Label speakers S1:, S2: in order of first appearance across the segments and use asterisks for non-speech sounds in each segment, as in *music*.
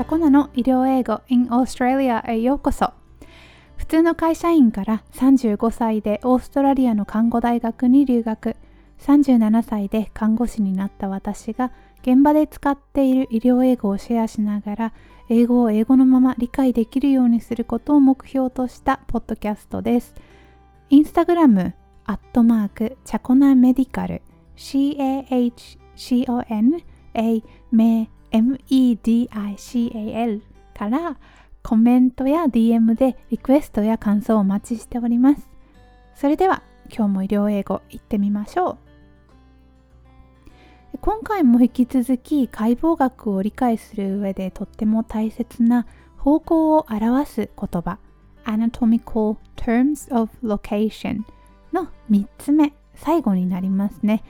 S1: チャコナの医療英語 in Australia へようこそ普通の会社員から35歳でオーストラリアの看護大学に留学37歳で看護師になった私が現場で使っている医療英語をシェアしながら英語を英語のまま理解できるようにすることを目標としたポッドキャストです。インスタグラム、アットマーク、チャコナメディカル、CAHCONA メ MEDICAL からコメントや DM でリクエストや感想をお待ちしております。それでは今日も医療英語いってみましょう。今回も引き続き解剖学を理解する上でとっても大切な方向を表す言葉 Anatomical Terms of Location の3つ目最後になりますね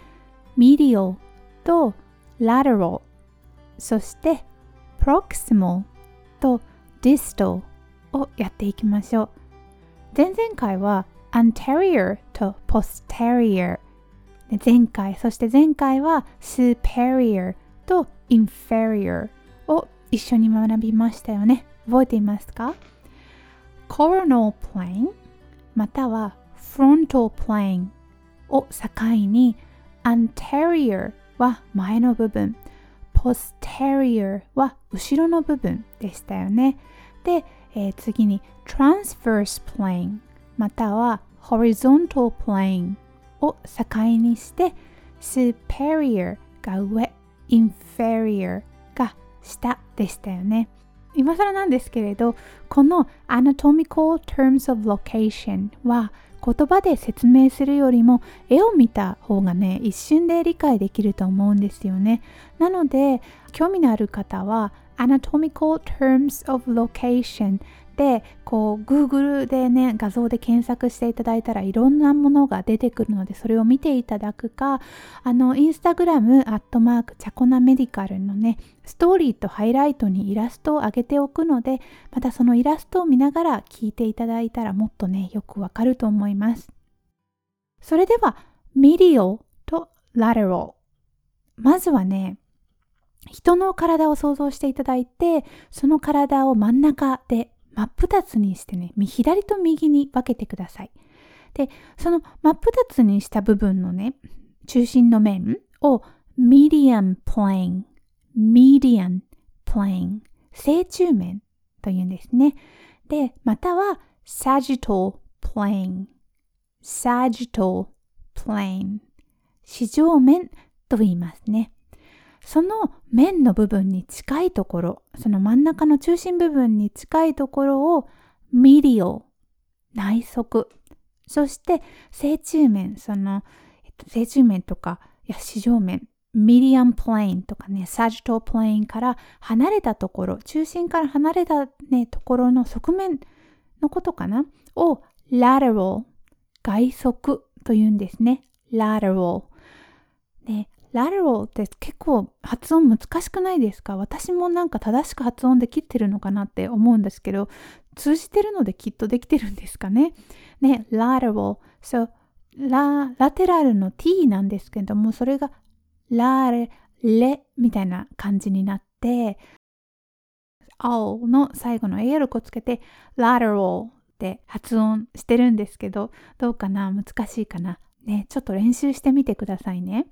S1: Medial と Lateral そして Proximal と Distal をやっていきましょう前々回は Anterior と Posterior 前回そして前回は superior と inferior を一緒に学びましたよね覚えていますか coronal plane または frontal plane を境に anterior は前の部分 posterior は後ろの部分でしたよねで、えー、次に transverse plane または horizontal plane を境にして superior が上 inferior が下でしたよね今更なんですけれどこの anatomical terms of location は言葉で説明するよりも絵を見た方がね一瞬で理解できると思うんですよね。なので興味のある方は anatomical terms of location でこう Google でね画像で検索していただいたらいろんなものが出てくるのでそれを見ていただくかあのインスタグラムアットマークチャコナメディカルのねストーリーとハイライトにイラストを上げておくのでまたそのイラストを見ながら聞いていただいたらもっとねよくわかると思います。それではミディオとラテラルまずはね人の体を想像していただいてその体を真ん中で真っ二つにしてね、左と右に分けてください。で、その真っ二つにした部分のね、中心の面を medium plane、medium plane、正中面というんですね。で、または sagittal plane、sagittal plane、四上面と言いますね。その面の部分に近いところ、その真ん中の中心部分に近いところをミディオ、内側、そして正中面、その、えっと、正中面とか、いや、矢状面、 median plane とかね、 sagittal plane から離れたところ、中心から離れたね、ところの側面のことかな？を lateral、外側というんですね。lateral。ラルロって結構発音難しくないですか？私もなんか正しく発音できてるのかなって思うんですけど、通じてるのできっとできてるんですかね？ね、ラルロ。そう、ラ、ラテラルの t なんですけども、それがラレ、レみたいな感じになって、青の最後の AL をつけて、ラテラルって発音してるんですけど、どうかな？難しいかな？ね、ちょっと練習してみてくださいね。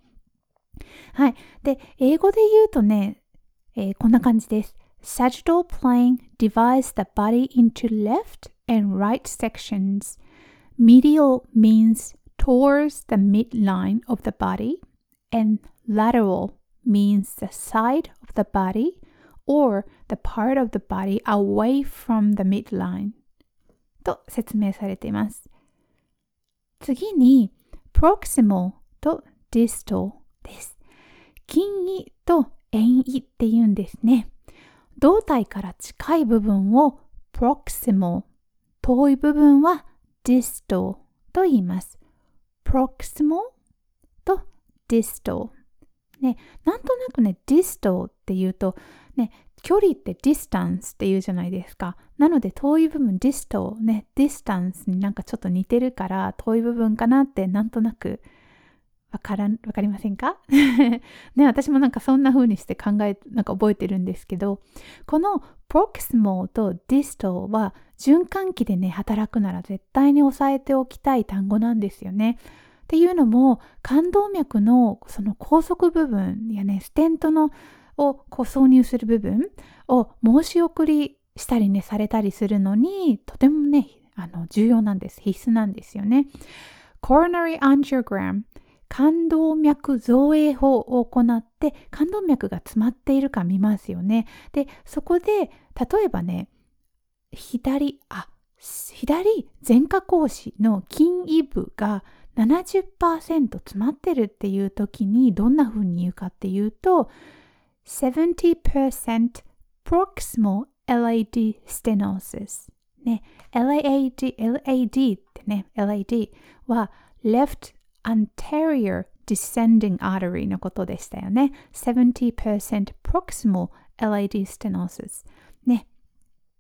S1: はい。で、英語で言うとね、えー、こんな感じです。Sagittal plane divides the body into left and right sections. Medial means towards the midline of the body, and lateral means the side of the body or the part of the body away from the midline と説明されています。次に proximal と distal です。近位と遠位って言うんですね。胴体から近い部分を proximal、遠い部分は distal と言います。proximal と distal。ね、なんとなくね、distal って言うと、ね、距離って distance って言うじゃないですか。なので遠い部分 distal ね、distance になんかちょっと似てるから遠い部分かなってなんとなくわからん、わかりませんか？*laughs* ね、私もなんかそんな風にして考え、なんか覚えてるんですけど、この proximal と distal は循環器でね、働くなら絶対に押さえておきたい単語なんですよね。っていうのも、冠動脈のその高速部分やね、ステントのをこう挿入する部分を申し送りしたりね、されたりするのに、とてもね、あの重要なんです。必須なんですよね。coronary angiogram 冠動脈造影法を行って冠動脈が詰まっているか見ますよね。で、そこで例えばね、左、あ、左前下格子の筋位部が70%詰まってるっていう時にどんな風に言うかっていうと70% proximal LAD stenosis ね、LAD, LAD ってね、LAD は left anterior descending artery のことでしたよね。70% proximal LAD stenosis。ね。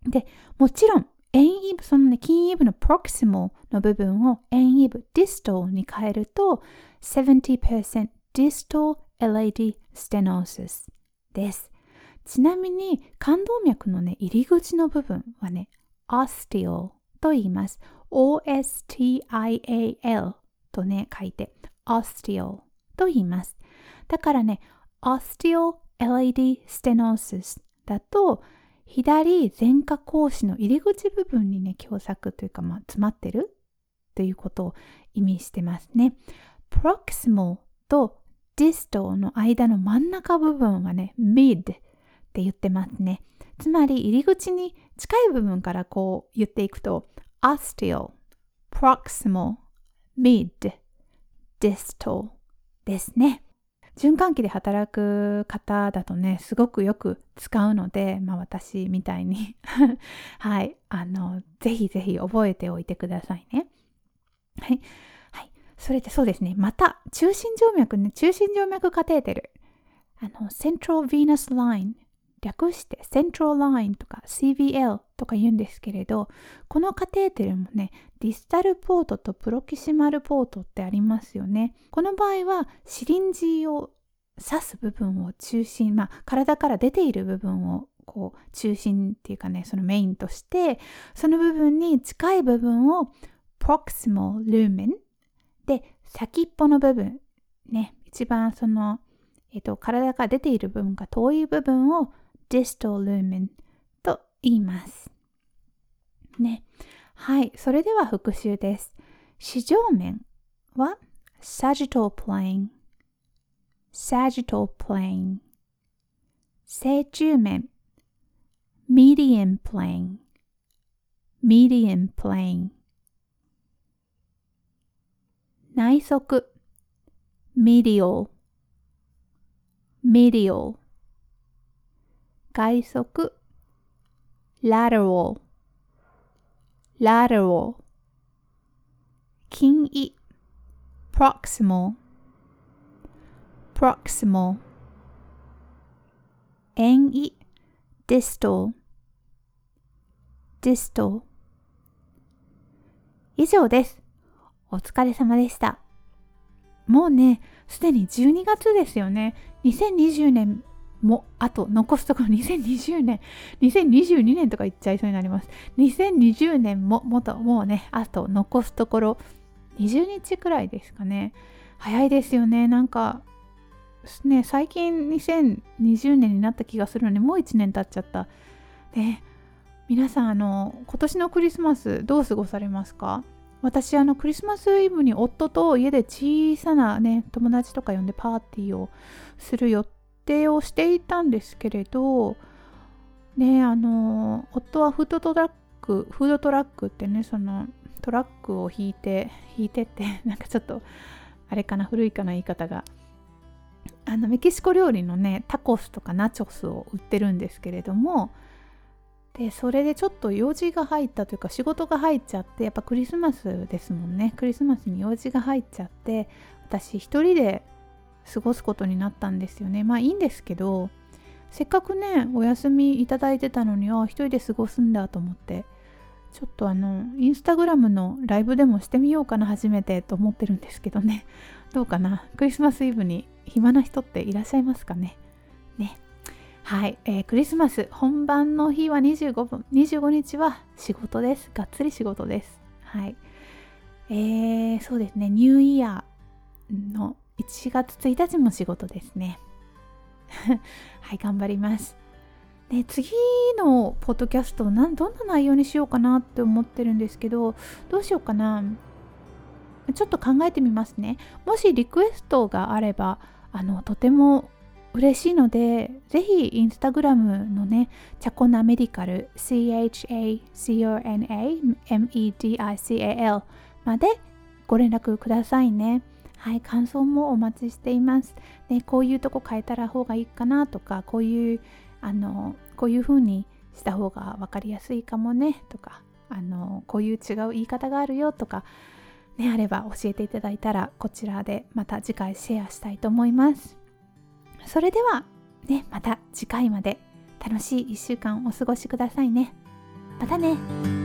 S1: で、もちろん、遠位部、そのね、筋位部の proximal の部分を遠位部 distal に変えると70% distal LAD stenosis です。ちなみに、冠動脈のね、入り口の部分はね、osteal と言います。ostial とね、書いて osteal と言います。だからね、osteal LAD stenosis だと、左前下格子の入り口部分にね、狭窄というか、まあ、詰まってるということを意味してますね。proximal と distal の間の真ん中部分はね、mid って言ってますね。つまり入り口に近い部分からこう言っていくと osteal, proximal, mid, distal ですね。循環器で働く方だとね、すごくよく使うので、まあ私みたいに *laughs* はい、あの、ぜひぜひ覚えておいてくださいね。はい。はい。それでそうですね。また、中心静脈ね、中心静脈カテーテル。あの、Central Venous Line 略してセントラルラインとか CVL とか言うんですけれどこのカテーテルもねディスタルポートとプロキシマルポートってありますよね。この場合はシリンジを刺す部分を中心まあ体から出ている部分をこう中心っていうかねそのメインとしてその部分に近い部分を proximal lumen で先っぽの部分ね一番そのえっと、体が出ている部分が遠い部分を distal lumen と言います。ね。はい。それでは復習です。四上面は sagittal plane sagittal plane 正中面 median plane median plane 内側 medial medial 外側 lateral lateral 近位 proximal proximal 遠位 distal distal 以上です。お疲れ様でした。もうね、すでに12月ですよね。2020年もあと残すところ2020年2022年とか言っちゃいそうになります。2020年ももともうねあと残すところ20日くらいですかね。早いですよね。なんかね最近2020年になった気がするのにもう1年経っちゃった。で皆さんあの今年のクリスマスどう過ごされますか？私あのクリスマスイブに夫と家で小さなね友達とか呼んでパーティーをする予定をしていたんですけれどねあの夫はフードトラックフードトラックってねそのトラックを引いて引いてって *laughs* なんかちょっとあれかな古いかな言い方が。あのメキシコ料理のねタコスとかナチョスを売ってるんですけれどもでそれでちょっと用事が入ったというか仕事が入っちゃってやっぱクリスマスですもんね。クリスマスに用事が入っちゃって私一人で過ごすことになったんですよね。まあいいんですけどせっかくねお休みいただいてたのにあ一人で過ごすんだと思ってちょっとあのインスタグラムのライブでもしてみようかな初めてと思ってるんですけどね。*laughs* どうかな？クリスマスイブに暇な人っていらっしゃいますかね？ね。はい、えー、クリスマス本番の日は25分25日は仕事です。がっつり仕事です。はい。えー、そうですね。ニューイヤーの1月1日も仕事ですね。*laughs* はい頑張ります。で次のポッドキャストなんどんな内容にしようかなって思ってるんですけどどうしようかな。ちょっと考えてみますね。もしリクエストがあればあのとても嬉しいのでぜひインスタグラムのねチャコナメディカル CHACONAMEDICAL までご連絡くださいね。はい感想もお待ちしています、ね、こういうとこ変えたら方がいいかなとかこういうあのこういう風にした方が分かりやすいかもねとかあのこういう違う言い方があるよとかねあれば教えていただいたらこちらでまた次回シェアしたいと思います。それではねまた次回まで楽しい1週間お過ごしくださいね。またね。